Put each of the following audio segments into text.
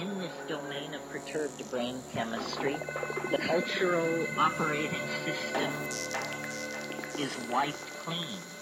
in this domain of perturbed brain chemistry, the cultural operating system is wiped clean.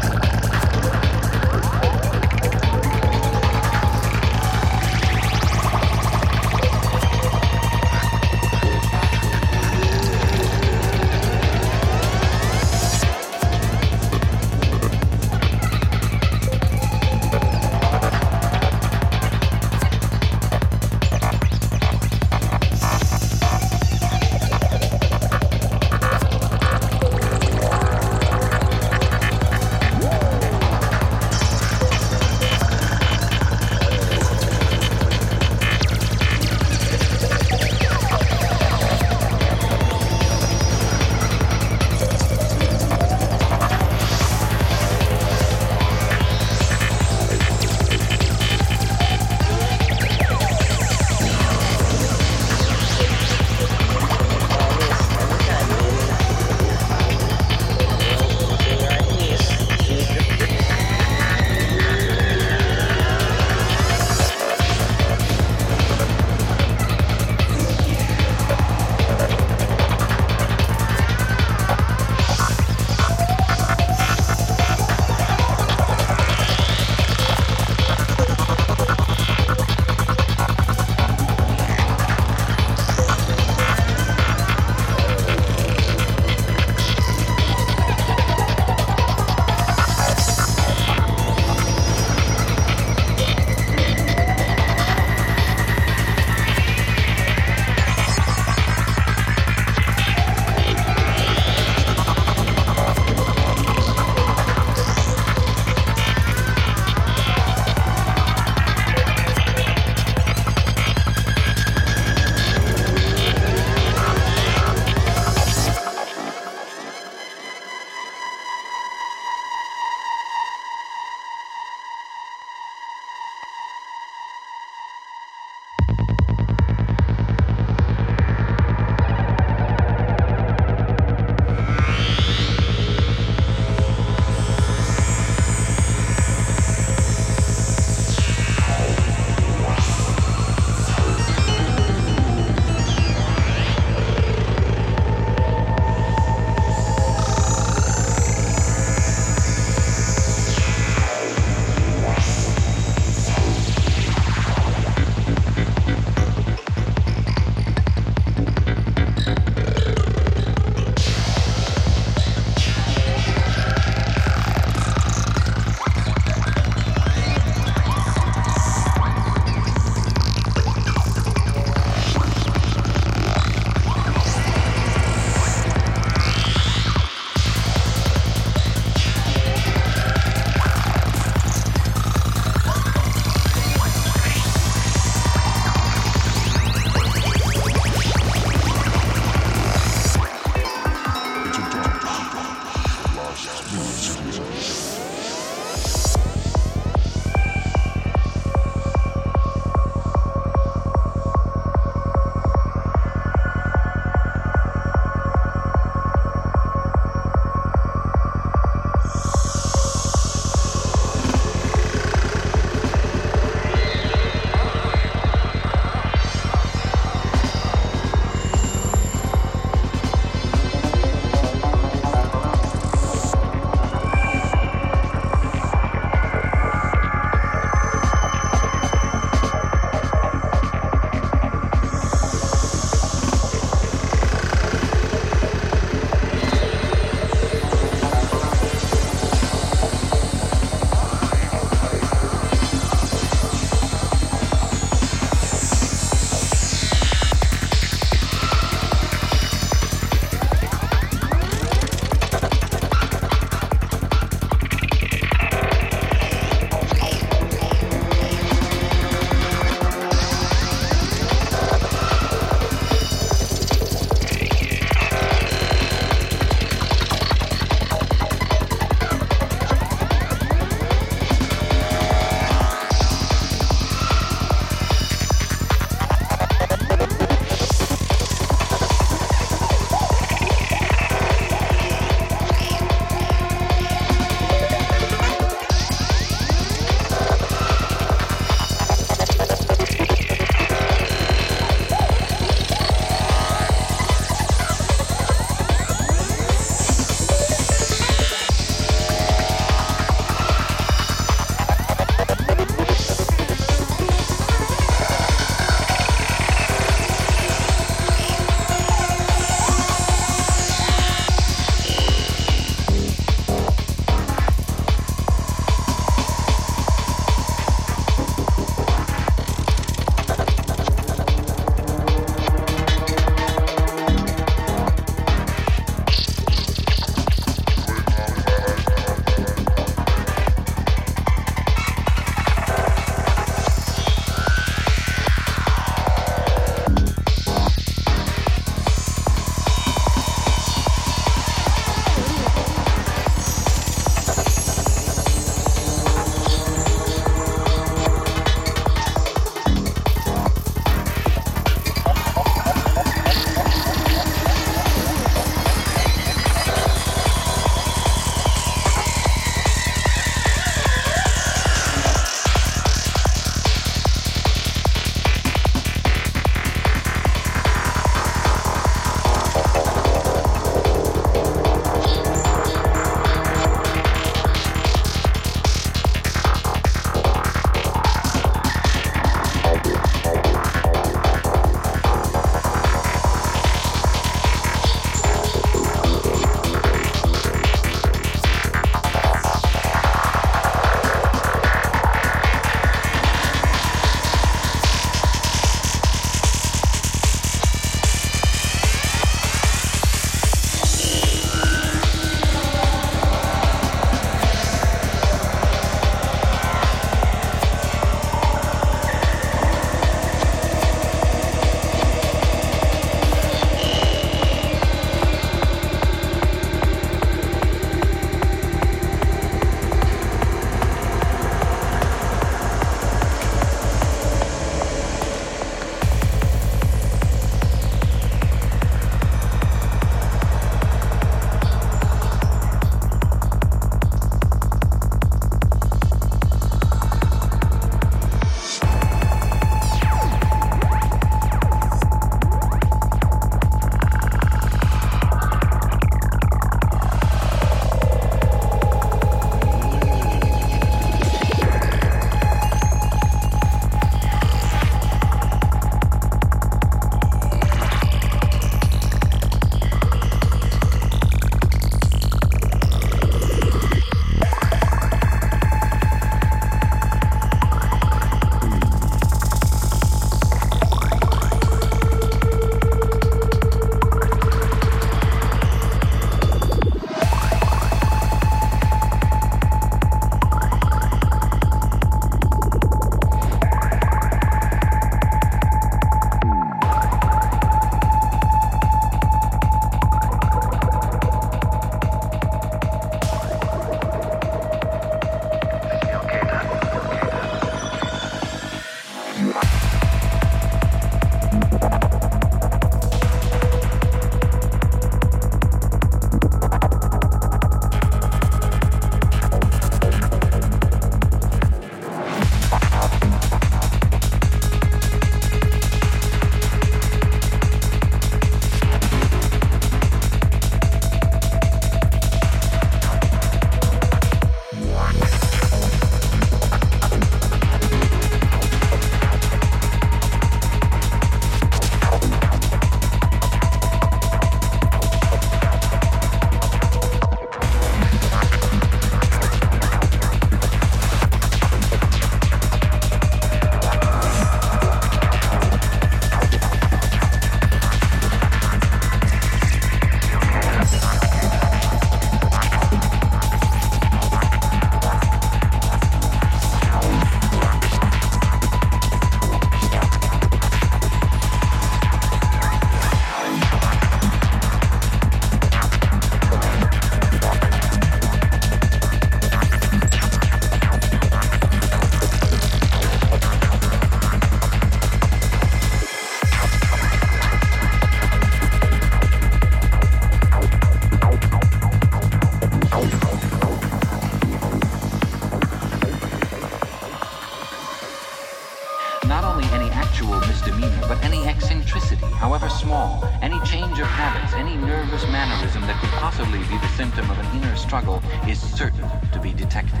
Not only any actual misdemeanor, but any eccentricity, however small, any change of habits, any nervous mannerism that could possibly be the symptom of an inner struggle is certain to be detected.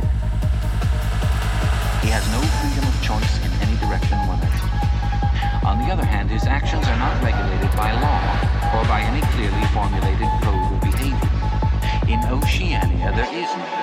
He has no freedom of choice in any direction whatever. On the other hand, his actions are not regulated by law or by any clearly formulated code of behavior. In Oceania, there is no